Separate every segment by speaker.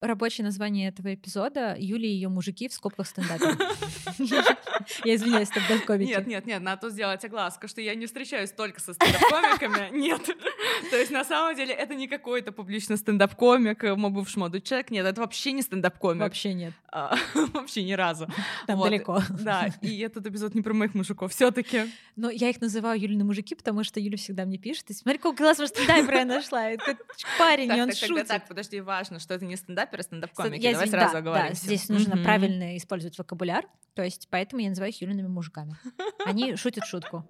Speaker 1: Рабочее название этого эпизода Юлия и ее мужики в скобках стендапе. Я извиняюсь, стендап-комики.
Speaker 2: Нет, нет, нет, надо тут сделать огласку, что я не встречаюсь только со стендап-комиками. Нет. То есть на самом деле это не какой-то публичный стендап-комик, э, мой бывший молодой человек. Нет, это вообще не стендап-комик.
Speaker 1: Вообще нет.
Speaker 2: А, вообще ни разу.
Speaker 1: Там далеко.
Speaker 2: Да, и этот эпизод не про моих мужиков все таки
Speaker 1: Но я их называю Юлины мужики, потому что Юля всегда мне пишет, и смотри, какой классный стендапер я нашла. Это парень, он шутит.
Speaker 2: Так, подожди, важно, что это не стендаперы, а стендап-комики. Давай здесь, сразу да,
Speaker 1: Да, здесь нужно mm-hmm. правильно использовать вокабуляр, то есть поэтому я называю их Юлиными мужиками. Они шутят шутку.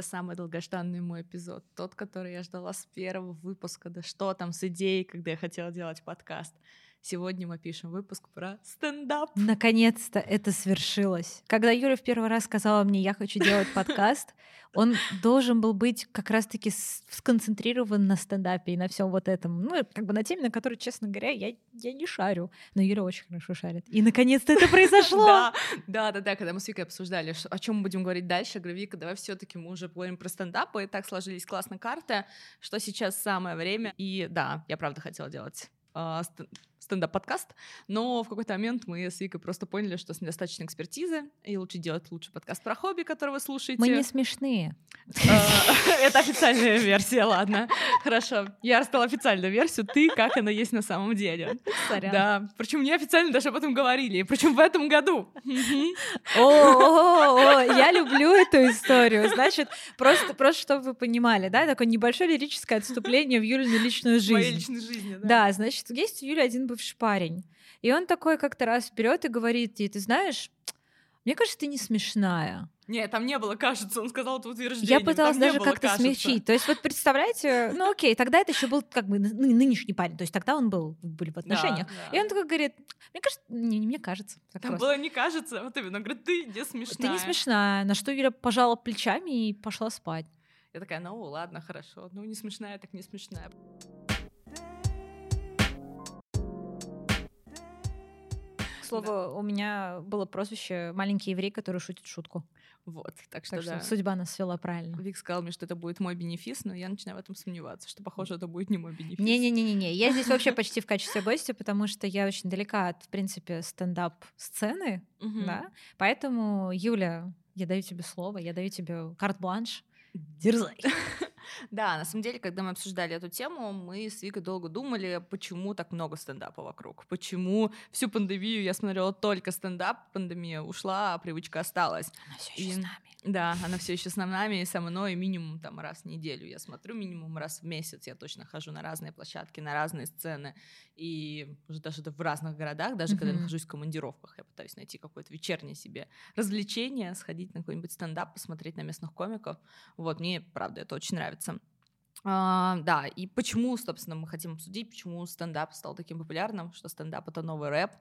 Speaker 2: Это самый долгожданный мой эпизод, тот, который я ждала с первого выпуска, да что там с идеей, когда я хотела делать подкаст. Сегодня мы пишем выпуск про стендап.
Speaker 1: Наконец-то это свершилось. Когда Юля в первый раз сказала мне, я хочу делать подкаст, он должен был быть как раз-таки сконцентрирован на стендапе и на всем вот этом. Ну, как бы на теме, на которой, честно говоря, я, я не шарю. Но Юля очень хорошо шарит. И наконец-то это произошло.
Speaker 2: Да, да, да, да. Когда мы с Викой обсуждали, о чем мы будем говорить дальше, я говорю, Вика, давай все-таки мы уже поговорим про стендап, и так сложились классные карты, что сейчас самое время. И да, я правда хотела делать а, стендап-подкаст, но в какой-то момент мы с Викой просто поняли, что с недостаточно экспертизы, и лучше делать лучший подкаст про хобби, который вы слушаете.
Speaker 1: Мы не смешные.
Speaker 2: А, это официальная версия, ладно. Хорошо. Я рассказала официальную версию, ты как она есть на самом деле. Да. Причем не официально даже об этом говорили. Причем в этом году.
Speaker 1: О, я люблю эту историю. Значит, просто, просто чтобы вы понимали, да, такое небольшое лирическое отступление в Юлину личную жизнь.
Speaker 2: Моей личной жизни, да.
Speaker 1: Да, значит, есть у Юли один бывший парень. И он такой как-то раз вперед и говорит ей, ты знаешь, мне кажется, ты не смешная.
Speaker 2: Нет, там не было, кажется, он сказал это утверждение.
Speaker 1: Я пыталась
Speaker 2: там
Speaker 1: даже как-то смягчить. То есть вот представляете, ну окей, тогда это еще был как бы нынешний парень, то есть тогда он был, были в отношениях. Да, да. И он такой говорит, мне кажется, не, не мне кажется.
Speaker 2: Так там просто. было не кажется, вот именно, он говорит, ты не смешная.
Speaker 1: Ты не смешная. На что Юля пожала плечами и пошла спать.
Speaker 2: Я такая, ну ладно, хорошо, ну не смешная, так не смешная.
Speaker 1: Слову, у меня было прозвище «маленький еврей, который шутит шутку».
Speaker 2: Вот, так что,
Speaker 1: так
Speaker 2: да.
Speaker 1: что судьба нас свела правильно.
Speaker 2: Вик сказал мне, что это будет мой бенефис, но я начинаю в этом сомневаться, что, похоже, это будет не мой бенефис.
Speaker 1: Не-не-не-не, я здесь вообще почти в качестве гостя, потому что я очень далека от, в принципе, стендап-сцены, да, поэтому, Юля, я даю тебе слово, я даю тебе карт-бланш, дерзай.
Speaker 2: Да, на самом деле, когда мы обсуждали эту тему, мы с Викой долго думали, почему так много стендапа вокруг, почему всю пандемию я смотрела только стендап, пандемия ушла, а привычка осталась.
Speaker 1: Она все еще и... с нами.
Speaker 2: Да, она все еще с нами и со мной минимум там раз в неделю. Я смотрю минимум раз в месяц. Я точно хожу на разные площадки, на разные сцены. И уже даже в разных городах, даже mm-hmm. когда я нахожусь в командировках, я пытаюсь найти какое-то вечернее себе развлечение, сходить на какой-нибудь стендап, посмотреть на местных комиков. Вот, мне, правда, это очень нравится. А, да, и почему, собственно, мы хотим обсудить, почему стендап стал таким популярным, что стендап — это новый рэп,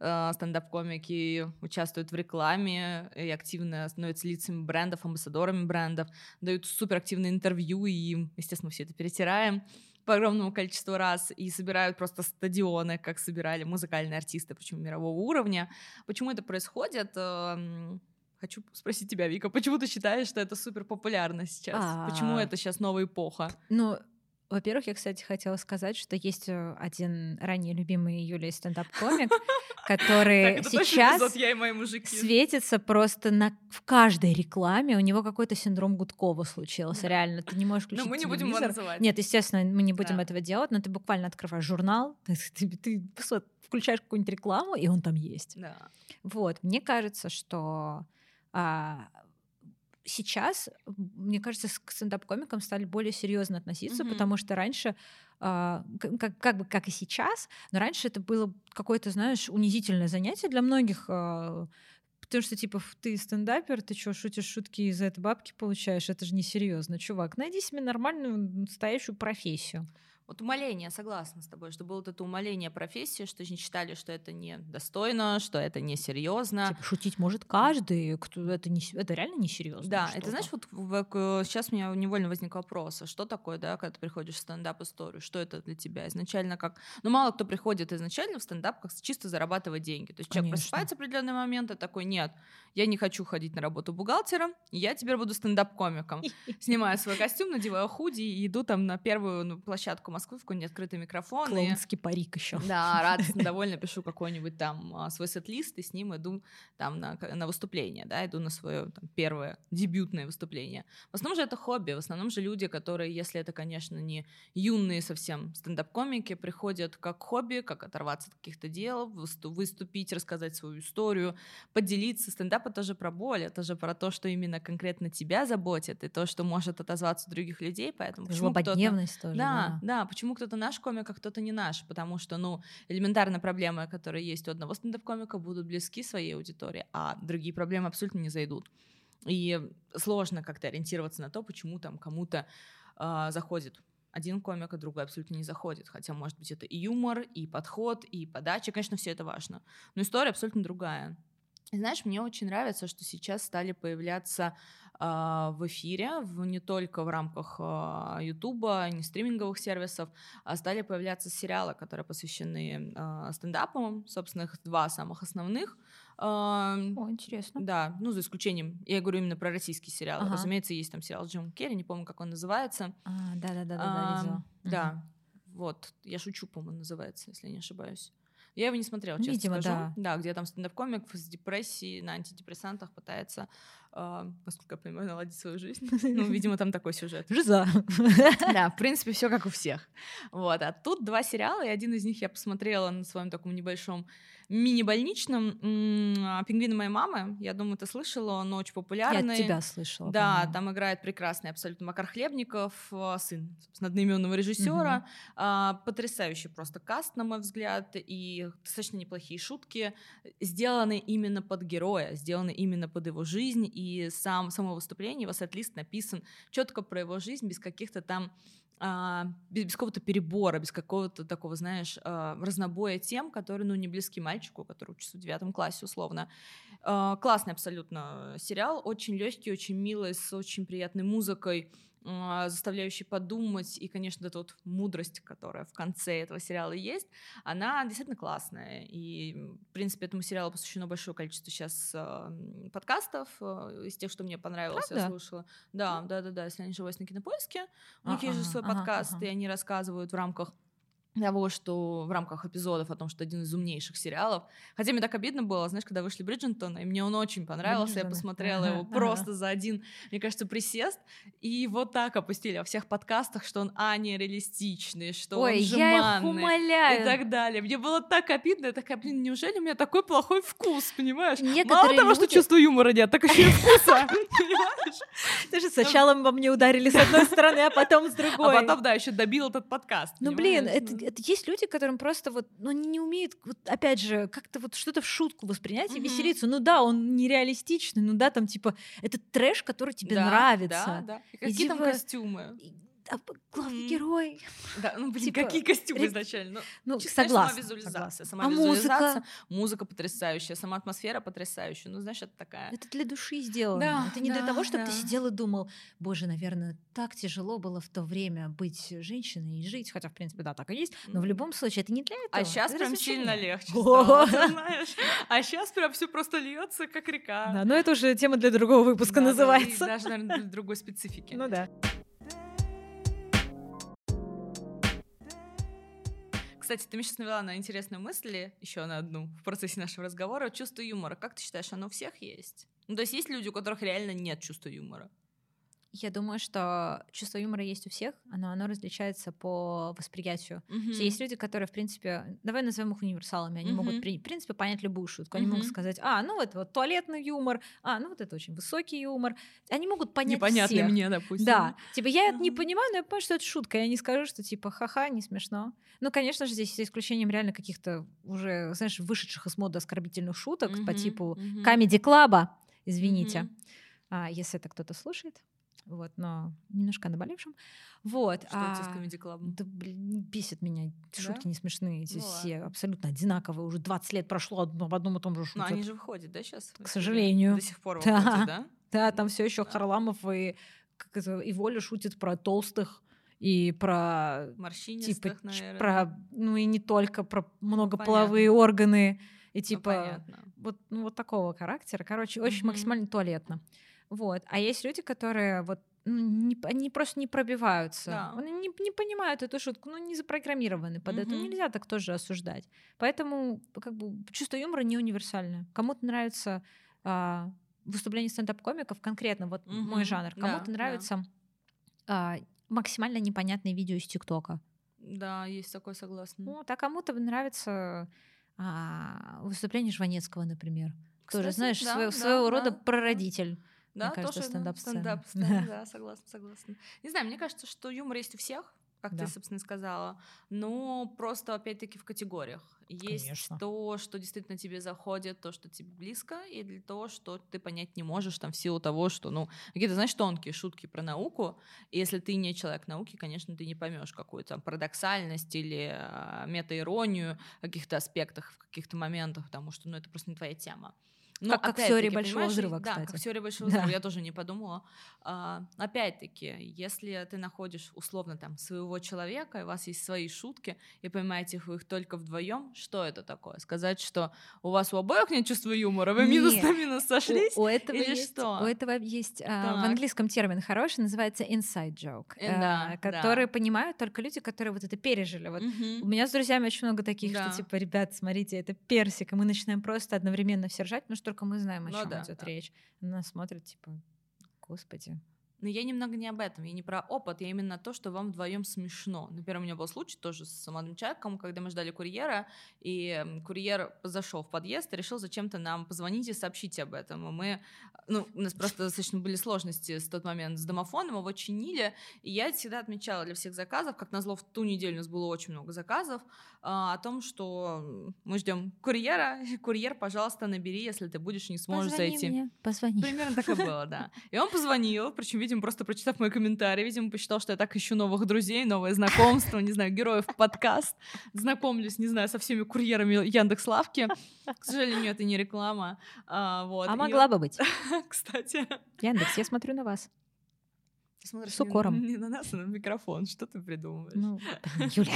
Speaker 2: а, стендап-комики участвуют в рекламе и активно становятся лицами брендов, амбассадорами брендов, дают суперактивные интервью, и, естественно, все это перетираем по огромному количеству раз и собирают просто стадионы, как собирали музыкальные артисты, причем мирового уровня. Почему это происходит? Хочу спросить тебя, Вика, почему ты считаешь, что это супер популярно сейчас? А-а-а. Почему это сейчас новая эпоха?
Speaker 1: Ну, во-первых, я, кстати, хотела сказать, что есть э, один ранее любимый Юлия стендап-комик, который сейчас светится просто на, в каждой рекламе. У него какой-то синдром Гудкова случился, реально. Ты не можешь включить Но
Speaker 2: мы не будем его называть.
Speaker 1: Нет, естественно, мы не будем этого делать, но ты буквально открываешь журнал, ты, включаешь какую-нибудь рекламу, и он там есть. Вот, мне кажется, что а, сейчас, мне кажется, к стендап-комикам стали более серьезно относиться, mm-hmm. потому что раньше, а, как, как бы как и сейчас, но раньше это было какое-то, знаешь, унизительное занятие для многих. А, потому что, типа, ты стендапер, ты что, шутишь шутки и за это бабки получаешь? Это же несерьезно, чувак. Найди себе нормальную, настоящую профессию.
Speaker 2: Вот умоление, согласна с тобой, что было вот это умоление профессии, что они считали, что это не достойно, что это не серьезно.
Speaker 1: Типа, шутить может каждый, кто это не это реально не серьезно.
Speaker 2: Да, это знаешь, вот сейчас у меня невольно возник вопрос, а что такое, да, когда ты приходишь в стендап-историю, что это для тебя изначально как, ну мало кто приходит изначально в стендап как чисто зарабатывать деньги, то есть Конечно. человек просыпается в определенный момент и такой, нет, я не хочу ходить на работу бухгалтером, я теперь буду стендап-комиком, снимаю свой костюм, надеваю худи и иду там на первую ну, площадку Москвы в какой-нибудь открытый микрофон.
Speaker 1: Клоунский и... парик еще.
Speaker 2: Да, радостно, довольно пишу какой-нибудь там а, свой сет-лист и с ним иду там на, на выступление, да, иду на свое там, первое дебютное выступление. В основном же это хобби, в основном же люди, которые, если это, конечно, не юные совсем стендап-комики, приходят как хобби, как оторваться от каких-то дел, выступить, рассказать свою историю, поделиться. Стендап — это же про боль, это же про то, что именно конкретно тебя заботит, и то, что может отозваться у других людей, поэтому...
Speaker 1: Злободневность тоже.
Speaker 2: Да, да, почему кто-то наш комик, а кто-то не наш, потому что, ну, элементарные проблемы, которые есть у одного стендап-комика, будут близки своей аудитории, а другие проблемы абсолютно не зайдут. И сложно как-то ориентироваться на то, почему там кому-то э, заходит один комик, а другой абсолютно не заходит. Хотя, может быть, это и юмор, и подход, и подача. Конечно, все это важно. Но история абсолютно другая. Знаешь, мне очень нравится, что сейчас стали появляться в эфире, в, не только в рамках а, Ютуба, не стриминговых сервисов, а стали появляться сериалы, которые посвящены а, стендапу, собственно, их два самых основных.
Speaker 1: О, интересно.
Speaker 2: Да, ну, за исключением, я говорю именно про российские сериалы. Ага. Разумеется, есть там сериал Джим Керри, не помню, как он называется.
Speaker 1: А, да-да-да, да, видела.
Speaker 2: Да, вот, я шучу, по-моему, называется, если я не ошибаюсь. Я его не смотрела, честно Видимо, скажу. Да. да, где там стендап-комик с депрессией на антидепрессантах пытается Uh, насколько я понимаю, наладить свою жизнь. Ну, видимо, там такой сюжет.
Speaker 1: Жиза.
Speaker 2: Да, в принципе, все как у всех. Вот. А тут два сериала, и один из них я посмотрела на своем таком небольшом мини-больничном «Пингвины моей мамы». Я думаю, ты слышала, он очень популярный.
Speaker 1: Я тебя слышала.
Speaker 2: Да, по-моему. там играет прекрасный абсолютно Макар Хлебников, э, сын, собственно, одноименного режиссера. Угу. Потрясающий просто каст, на мой взгляд, и достаточно неплохие шутки. Сделаны именно под героя, сделаны именно под его жизнь, и сам, само выступление, его сет-лист написан четко про его жизнь, без каких-то там а, без, без какого-то перебора, без какого-то такого, знаешь, а, разнобоя тем, которые, ну, не близки мальчику, который учится в девятом классе, условно. А, классный абсолютно сериал, очень легкий, очень милый, с очень приятной музыкой, заставляющий подумать, и, конечно, эта вот мудрость, которая в конце этого сериала есть, она действительно классная. И, в принципе, этому сериалу посвящено большое количество сейчас э, подкастов э, из тех, что мне понравилось, Правда? я слушала. Да, да, да, да, если я не ошибаюсь, на кинопоиске. У них есть же свой подкаст, и они рассказывают в рамках того, что в рамках эпизодов о том, что один из умнейших сериалов. Хотя мне так обидно было, знаешь, когда вышли Бриджентон, и мне он очень понравился, Бриджентон. я посмотрела ага, его ага. просто за один, мне кажется, присест, и вот так опустили во всех подкастах, что он, а, нереалистичный, что
Speaker 1: Ой,
Speaker 2: он
Speaker 1: жеманный. Я их.
Speaker 2: И так далее. Мне было так обидно, я такая, блин, неужели у меня такой плохой вкус, понимаешь? Некоторые Мало того, люди... что чувство юмора нет, так еще и вкуса,
Speaker 1: Даже сначала во мне ударили с одной стороны, а потом с другой.
Speaker 2: А потом, да, еще добил этот подкаст.
Speaker 1: Ну, блин, это это есть люди, которым просто вот, ну, они не умеют, вот, опять же, как-то вот что-то в шутку воспринять и веселиться. Ну да, он нереалистичный, ну да, там типа, это трэш, который тебе нравится.
Speaker 2: Да, да. И какие там костюмы?
Speaker 1: А главный герой.
Speaker 2: Да, ну блин, типа, какие костюмы ре... изначально? Ну,
Speaker 1: ну согласна.
Speaker 2: Сама визуализация, сама а визуализация, музыка? музыка потрясающая, сама атмосфера потрясающая. Ну, знаешь, это такая.
Speaker 1: Это для души сделано. Да, это не да, для того, чтобы да. ты сидел и думал, боже, наверное, так тяжело было в то время быть женщиной и жить, хотя в принципе да, так и есть. Но в любом случае это не для этого.
Speaker 2: А сейчас прям сильно легче стало, знаешь. А сейчас прям все просто льется как река.
Speaker 1: Да, но это уже тема для другого выпуска называется.
Speaker 2: Даже, наверное, для другой специфики.
Speaker 1: Ну да.
Speaker 2: Кстати, ты меня сейчас навела на интересную мысль, еще на одну в процессе нашего разговора. Чувство юмора. Как ты считаешь, оно у всех есть? Ну, то есть есть люди, у которых реально нет чувства юмора?
Speaker 1: Я думаю, что чувство юмора есть у всех, но оно различается по восприятию. Uh-huh. Есть люди, которые, в принципе, давай назовем их универсалами, они uh-huh. могут, в принципе, понять любую шутку. Они uh-huh. могут сказать, а, ну это вот туалетный юмор, а, ну вот это очень высокий юмор. Они могут понять
Speaker 2: Непонятный
Speaker 1: всех.
Speaker 2: мне, допустим.
Speaker 1: Да, типа я uh-huh. не понимаю, но я понимаю, что это шутка. Я не скажу, что типа ха-ха, не смешно. Ну, конечно же, здесь за исключением реально каких-то уже, знаешь, вышедших из моды оскорбительных шуток uh-huh. по типу uh-huh. комеди-клаба, извините, uh-huh. а, если это кто-то слушает. Вот, но немножко наболевшим. Вот.
Speaker 2: Что а, с Comedy Club?
Speaker 1: Да, блин, бесит меня. Да? Шутки не смешные. Эти ну, все ладно. абсолютно одинаковые. Уже 20 лет прошло в одном и том же шутке.
Speaker 2: Но они же выходят, да, сейчас?
Speaker 1: К сожалению.
Speaker 2: До сих пор выходят, да? Да,
Speaker 1: да там все еще да. Харламов и, как это, и Воля шутит про толстых и про
Speaker 2: типа, наверное.
Speaker 1: про ну и не только про многополовые Понятно. органы и ну, типа
Speaker 2: ну,
Speaker 1: вот ну, вот такого характера короче очень mm-hmm. максимально туалетно вот а есть люди которые вот ну, не, они просто не пробиваются. Да. Они не, не понимают эту шутку, ну, не запрограммированы под mm-hmm. это. Нельзя так тоже осуждать. Поэтому как бы чувство юмора не универсальное. Кому-то нравится а, выступление стендап-комиков, конкретно вот mm-hmm. мой жанр. Кому-то да, нравится да. а, максимально непонятные видео из ТикТока.
Speaker 2: Да, есть такое, согласна.
Speaker 1: Вот, а кому-то нравится а, выступление Жванецкого, например. Кстати, Тоже, знаешь, да, своего, да, своего да, рода да. прародитель.
Speaker 2: Да, мне кажется. Стендап, стендап да, согласна, согласна. Не знаю, мне кажется, что юмор есть у всех, как да. ты, собственно, сказала, но просто, опять-таки, в категориях. Есть Конечно. то, что действительно тебе заходит, то, что тебе близко, и для того, что ты понять не можешь, там, в силу того, что, ну, какие-то, знаешь, тонкие шутки про науку, и если ты не человек науки, конечно, ты не поймешь какую-то там парадоксальность или э, метаиронию в каких-то аспектах, в каких-то моментах, потому что, ну, это просто не твоя тема.
Speaker 1: Ну, как, как в теории большого взрыва,
Speaker 2: кстати. Да, как в теории большого взрыва, да. я тоже не подумала. А, опять-таки, если ты находишь условно там своего человека, и у вас есть свои шутки, и понимаете их, их только вдвоем, что это такое? Сказать, что у вас у обоих нет чувства юмора, вы минус на минус сошлись?
Speaker 1: У, у этого или есть, что? У этого есть а, в английском термин хороший, называется inside joke, э, да, а, который да. понимают только люди, которые вот это пережили. Вот угу. У меня с друзьями очень много таких, да. что типа, ребят, смотрите, это персик, и мы начинаем просто одновременно все ржать, потому что только мы знаем, о ну, чем да, идет да. речь. Она смотрит, типа, господи.
Speaker 2: Но я немного не об этом, я не про опыт, я именно то, что вам вдвоем смешно. Например, у меня был случай тоже с молодым человеком, когда мы ждали курьера, и курьер зашел в подъезд и решил зачем-то нам позвонить и сообщить об этом. И мы, ну, у нас просто достаточно были сложности с тот момент с домофоном, его чинили, и я всегда отмечала для всех заказов, как назло в ту неделю у нас было очень много заказов, а, о том, что мы ждем курьера, курьер, пожалуйста, набери, если ты будешь, не сможешь
Speaker 1: позвони
Speaker 2: зайти.
Speaker 1: Мне, позвони.
Speaker 2: Примерно так и было, да. И он позвонил, причем, видимо, просто прочитав мой комментарий, видимо, посчитал, что я так ищу новых друзей, новое знакомство, не знаю, героев подкаст, знакомлюсь, не знаю, со всеми курьерами Яндекс Лавки. К сожалению, это не реклама. А, вот.
Speaker 1: а могла бы быть.
Speaker 2: Кстати.
Speaker 1: Яндекс, я смотрю на вас.
Speaker 2: Ты смотришь с укором. Не, не на нас, а на микрофон. Что ты придумываешь?
Speaker 1: Ну, Юля.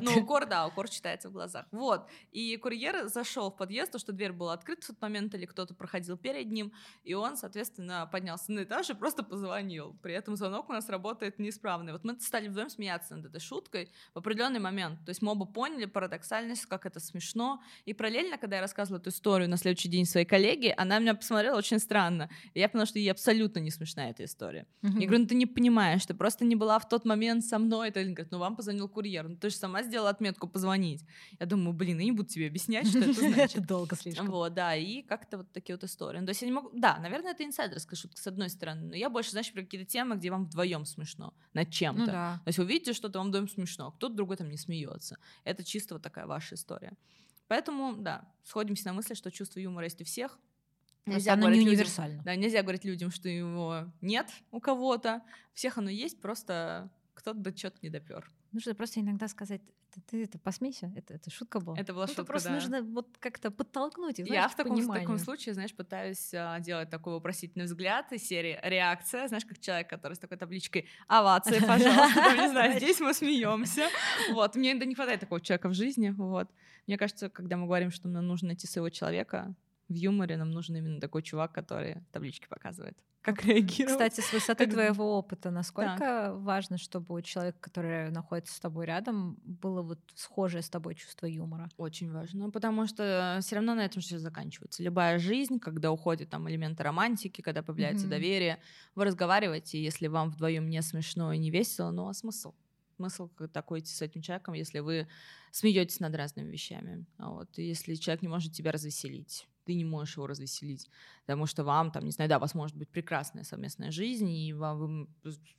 Speaker 2: Ну, укор, да, укор читается в глазах. Вот. И курьер зашел в подъезд, то, что дверь была открыта в тот момент, или кто-то проходил перед ним, и он, соответственно, поднялся на этаж и просто позвонил. При этом звонок у нас работает неисправный. Вот мы стали вдвоем смеяться над этой шуткой в определенный момент. То есть мы оба поняли парадоксальность, как это смешно. И параллельно, когда я рассказывала эту историю на следующий день своей коллеге, она меня посмотрела очень странно. И я поняла, что ей абсолютно не смешная эта история история. Mm-hmm. Я говорю, ну ты не понимаешь, ты просто не была в тот момент со мной. Это говорит, ну вам позвонил курьер. Ну ты же сама сделала отметку позвонить. Я думаю, блин, я не буду тебе объяснять, что это значит.
Speaker 1: Это долго слишком.
Speaker 2: Вот, да, и как-то вот такие вот истории. Ну, то есть я не могу... Да, наверное, это инсайдерская шутка, с одной стороны, но я больше, знаешь, про какие-то темы, где вам вдвоем смешно над чем-то. Ну, да. То есть вы видите что-то, вам вдвоем смешно, а кто-то другой там не смеется. Это чисто вот такая ваша история. Поэтому, да, сходимся на мысли, что чувство юмора есть у всех,
Speaker 1: Нельзя оно не универсально.
Speaker 2: Людям, да, нельзя говорить людям, что его нет у кого-то. Всех оно есть, просто кто-то до что-то не допер.
Speaker 1: Нужно просто иногда сказать, ты, ты это посмейся, это, это шутка была.
Speaker 2: Это была ну, шутка,
Speaker 1: просто
Speaker 2: да.
Speaker 1: нужно вот как-то подтолкнуть их,
Speaker 2: Я в таком, в таком случае, знаешь, пытаюсь а, делать такой вопросительный взгляд из серии реакция, знаешь, как человек, который с такой табличкой овации, пожалуйста, не знаю, здесь мы смеемся. Вот, мне да не хватает такого человека в жизни, вот. Мне кажется, когда мы говорим, что нам нужно найти своего человека, в юморе нам нужен именно такой чувак, который таблички показывает. Как реагировать?
Speaker 1: Кстати, с высоты твоего опыта, насколько так. важно, чтобы у человека, который находится с тобой рядом, было вот схожее с тобой чувство юмора?
Speaker 2: Очень важно, потому что все равно на этом все заканчивается. Любая жизнь, когда уходят там элементы романтики, когда появляется mm-hmm. доверие, вы разговариваете, если вам вдвоем не смешно и не весело, ну а смысл? смысл такой идти с этим человеком, если вы смеетесь над разными вещами. Вот. если человек не может тебя развеселить ты не можешь его развеселить, потому что вам, там, не знаю, да, у вас может быть прекрасная совместная жизнь, и вам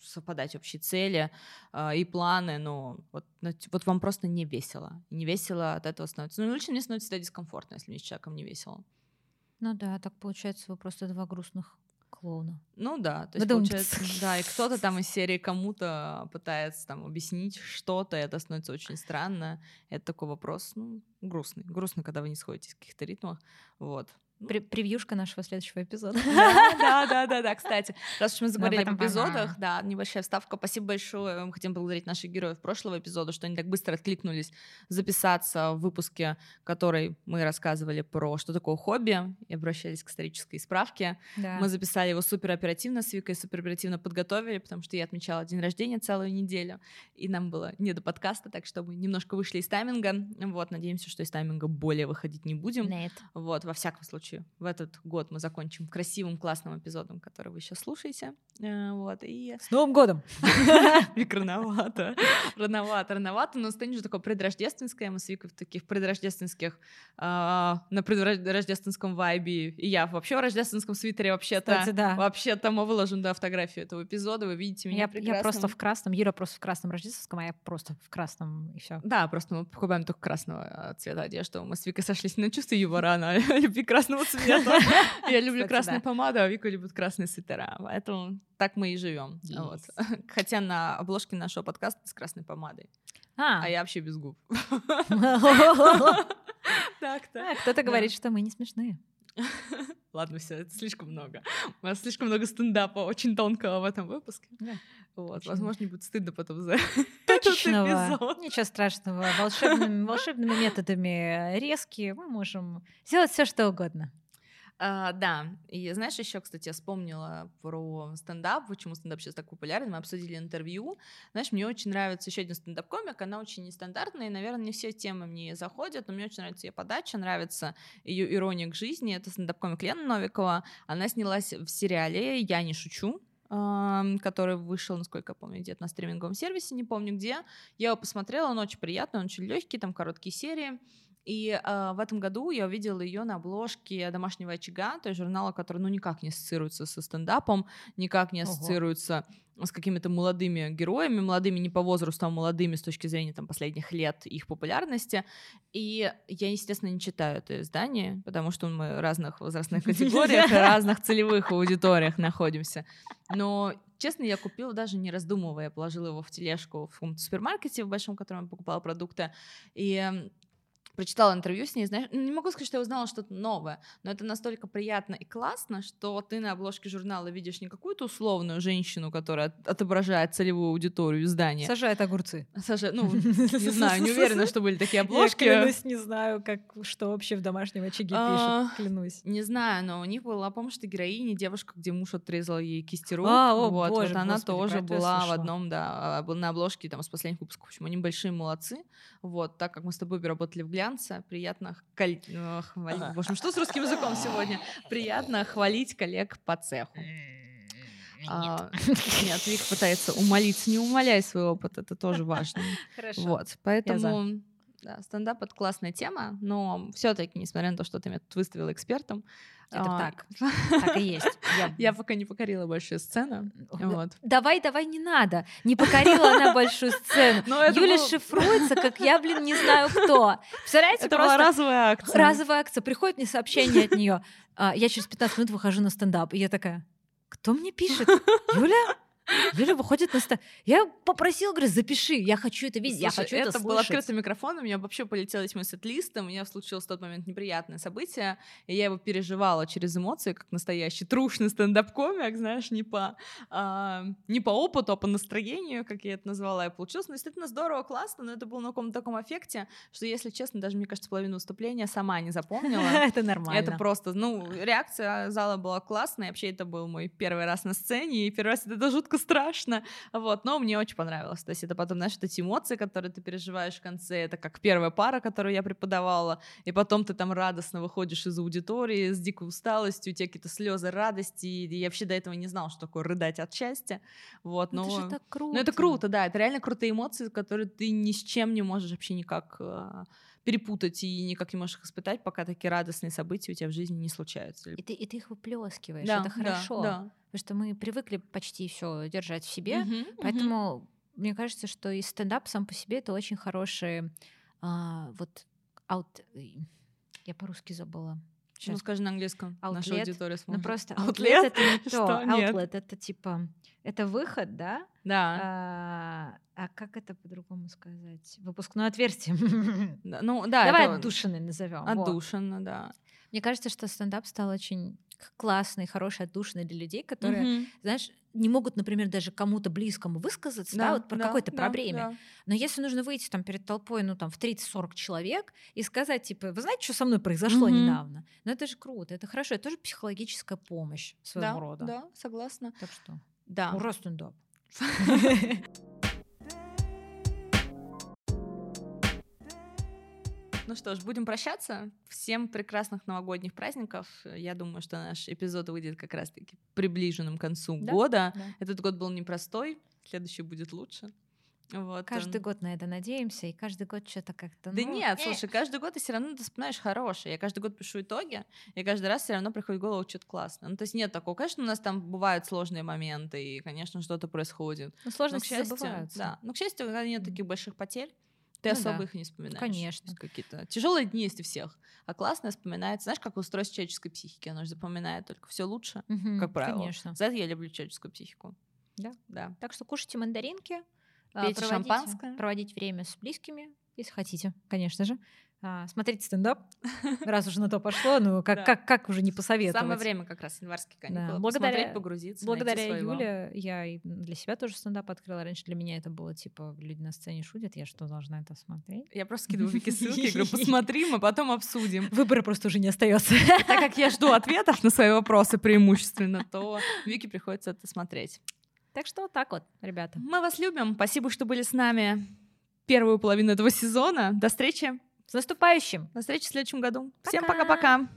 Speaker 2: совпадать общие цели э, и планы, но вот, вот вам просто не весело. не весело от этого становится. Ну, лично мне становится всегда дискомфортно, если мне с человеком не весело.
Speaker 1: Ну да, так получается, вы просто два грустных клоуна.
Speaker 2: Ну да, то есть получается, да, и кто-то там из серии кому-то пытается там объяснить что-то, и это становится очень странно. Это такой вопрос, ну, грустный. Грустно, когда вы не сходитесь в каких-то ритмах, вот.
Speaker 1: При превьюшка нашего следующего эпизода.
Speaker 2: Да, да, да, да, кстати. Раз уж мы заговорили об эпизодах, да, небольшая вставка. Спасибо большое. Мы хотим благодарить наших героев прошлого эпизода, что они так быстро откликнулись записаться в выпуске, который мы рассказывали про что такое хобби, и обращались к исторической справке. Мы записали его супер оперативно с Викой, супер оперативно подготовили, потому что я отмечала день рождения целую неделю, и нам было не до подкаста, так что мы немножко вышли из тайминга. Вот, надеемся, что из тайминга более выходить не будем.
Speaker 1: Нет.
Speaker 2: Вот, во всяком случае случае в этот год мы закончим красивым, классным эпизодом, который вы сейчас слушаете. Э, вот, и...
Speaker 1: С Новым годом!
Speaker 2: Вик, рановато. Рановато, рановато, но станет же такое предрождественское. Мы с Викой в таких предрождественских, а, на предрождественском вайбе. И я вообще в рождественском свитере вообще-то. да. Вообще-то мы выложим, да, фотографию этого эпизода. Вы видите меня
Speaker 1: я, Я просто в красном, Юра просто в красном рождественском, а я просто в красном, и все.
Speaker 2: Да, просто мы покупаем только красного цвета одежду. Мы с Викой сошлись на чувстве юмора, на любви красного цвета. Я люблю красную помаду, а Вика любит красные свитера. Поэтому так мы и живем. Хотя на обложке нашего подкаста с красной помадой. А, а я вообще без губ.
Speaker 1: Так-то. А, кто-то говорит, что мы не смешные.
Speaker 2: Ладно, все, это слишком много. У нас слишком много стендапа очень тонкого в этом выпуске. Вот, возможно, не будет стыдно потом за
Speaker 1: Точечного. Ничего страшного. Волшебными, волшебными методами резкие мы можем сделать все, что угодно.
Speaker 2: А, да, и знаешь, еще, кстати, я вспомнила про стендап, почему стендап сейчас так популярен, мы обсудили интервью. Знаешь, мне очень нравится еще один стендап-комик, она очень нестандартная, и, наверное, не все темы мне заходят, но мне очень нравится ее подача, нравится ее ирония к жизни. Это стендап-комик Лена Новикова. Она снялась в сериале «Я не шучу», который вышел, насколько я помню, где-то на стриминговом сервисе, не помню где. Я его посмотрела, он очень приятный, он очень легкий, там короткие серии. И э, в этом году я увидела ее на обложке домашнего очага, то есть журнала, который ну никак не ассоциируется со стендапом, никак не ассоциируется Ого. с какими-то молодыми героями, молодыми не по возрасту, а молодыми с точки зрения там последних лет их популярности. И я, естественно, не читаю это издание, потому что мы в разных возрастных категориях, разных целевых аудиториях находимся. Но честно, я купила даже не раздумывая, я положила его в тележку в супермаркете в большом, в котором я покупала продукты. И прочитала интервью с ней, знаешь, не могу сказать, что я узнала что-то новое, но это настолько приятно и классно, что ты на обложке журнала видишь не какую-то условную женщину, которая отображает целевую аудиторию издания.
Speaker 1: Сажает огурцы.
Speaker 2: Сажает, ну, не знаю, не уверена, что были такие обложки.
Speaker 1: Я клянусь, не знаю, как, что вообще в домашнем очаге а, пишут, клянусь.
Speaker 2: Не знаю, но у них была, помню, что героиня, девушка, где муж отрезал ей кисти рук. А, о, вот, боже, вот она тоже была в одном, да, а, на обложке там с последних выпусков. В общем, они большие молодцы. Вот, так как мы с тобой работали в глянце, приятно коль... Э, хвалить. Боже, что с русским языком сегодня? Приятно хвалить коллег по цеху. Нет. А, нет, Вик пытается умолить. Не умоляй свой опыт, это тоже важно. Хорошо. Вот, поэтому да, стендап это классная тема, но все-таки, несмотря на то, что ты меня тут выставила экспертом,
Speaker 1: это а, так. Так и есть.
Speaker 2: Я... я пока не покорила большую сцену. Вот.
Speaker 1: Давай, давай, не надо. Не покорила она большую сцену. Юля был... шифруется, как я, блин, не знаю кто. Представляете,
Speaker 2: это просто... была разовая акция.
Speaker 1: Разовая акция. Приходит мне сообщение от нее. А, я через 15 минут выхожу на стендап. И я такая, кто мне пишет? Юля? Юля выходит на ста... Я попросила, говорю, запиши, я хочу это видеть, Слушай, я хочу это, это
Speaker 2: был открытый микрофон, у меня вообще полетел мой сет-лист, у меня случилось в тот момент неприятное событие, и я его переживала через эмоции, как настоящий трушный стендап-комик, знаешь, не по, а, не по опыту, а по настроению, как я это назвала, и получилось. Но действительно здорово, классно, но это было на каком-то таком эффекте, что, если честно, даже, мне кажется, половину выступления сама не запомнила.
Speaker 1: Это нормально.
Speaker 2: Это просто, ну, реакция зала была классная, вообще это был мой первый раз на сцене, и первый раз это жутко жутко страшно, вот, но мне очень понравилось, то есть это потом, знаешь, эти эмоции, которые ты переживаешь в конце, это как первая пара, которую я преподавала, и потом ты там радостно выходишь из аудитории с дикой усталостью, у тебя какие-то слезы радости, и я вообще до этого не знал, что такое рыдать от счастья, вот, но...
Speaker 1: Это же так круто.
Speaker 2: Ну, это круто, да, это реально крутые эмоции, которые ты ни с чем не можешь вообще никак а, перепутать и никак не можешь их испытать, пока такие радостные события у тебя в жизни не случаются.
Speaker 1: И ты, и ты их выплескиваешь, да, это хорошо. Да, да. Потому что мы привыкли почти все держать в себе, угу, поэтому угу. мне кажется, что и стендап сам по себе это очень хороший а, вот аут. Я по-русски забыла.
Speaker 2: Сейчас. Ну, скажи на английском.
Speaker 1: Outlet.
Speaker 2: Наша аудитория
Speaker 1: сможет. Ну, просто
Speaker 2: outlet,
Speaker 1: outlet это не то. Что? Outlet это типа... Это выход, да?
Speaker 2: Да.
Speaker 1: А, а как это по-другому сказать? Выпускное отверстие.
Speaker 2: Ну, да.
Speaker 1: Давай это... отдушины назовем.
Speaker 2: Отдушина, вот. да.
Speaker 1: Мне кажется, что стендап стал очень классной, хорошей отдушиной для людей, которые, mm-hmm. знаешь, не могут, например, даже кому-то близкому высказаться, да, да вот про да, какой-то да, проблеме. Да. Но если нужно выйти там перед толпой, ну там в 30-40 человек и сказать, типа, вы знаете, что со мной произошло mm-hmm. недавно? Ну это же круто, это хорошо, это тоже психологическая помощь своего
Speaker 2: да,
Speaker 1: рода.
Speaker 2: Да, согласна.
Speaker 1: Так что,
Speaker 2: да.
Speaker 1: ура, стендап.
Speaker 2: Ну что ж, будем прощаться. Всем прекрасных новогодних праздников. Я думаю, что наш эпизод выйдет как раз-таки приближенным к концу да? года. Да. Этот год был непростой, следующий будет лучше. Вот,
Speaker 1: каждый он... год на это надеемся, и каждый год что-то как-то.
Speaker 2: Да ну, нет, э. слушай, каждый год ты все равно ты вспоминаешь хорошее. Я каждый год пишу итоги, и каждый раз все равно приходит в голову что-то классное. Ну, то есть нет такого. Конечно, у нас там бывают сложные моменты, и, конечно, что-то происходит.
Speaker 1: Ну, сложности но, к счастью, забываются.
Speaker 2: Да. Но, к счастью, когда нет таких больших потерь, ты ну, особо да. их не вспоминаешь.
Speaker 1: Конечно.
Speaker 2: Какие-то тяжелые дни есть у всех, а классное вспоминается. Знаешь, как устройство человеческой психики, оно же запоминает только все лучше, угу, как правило.
Speaker 1: Конечно.
Speaker 2: За это я люблю человеческую психику.
Speaker 1: Да. да. Так что кушайте мандаринки,
Speaker 2: а, пейте шампанское,
Speaker 1: проводить время с близкими, если хотите, конечно же. А, смотрите стендап, раз уже на то пошло, ну как, да. как, как уже не посоветовать.
Speaker 2: Самое время как раз, январские каникулы, да. благодаря, погрузиться,
Speaker 1: Благодаря Юле я и для себя тоже стендап открыла. Раньше для меня это было типа, люди на сцене шутят, я что, должна это смотреть?
Speaker 2: Я просто скидываю Вики ссылки, говорю, посмотрим, а потом обсудим.
Speaker 1: Выбора просто уже не остается.
Speaker 2: Так как я жду ответов на свои вопросы преимущественно, то Вике приходится это смотреть.
Speaker 1: Так что вот так вот, ребята.
Speaker 2: Мы вас любим. Спасибо, что были с нами первую половину этого сезона. До встречи.
Speaker 1: С наступающим!
Speaker 2: До встречи в следующем году. Пока. Всем пока-пока!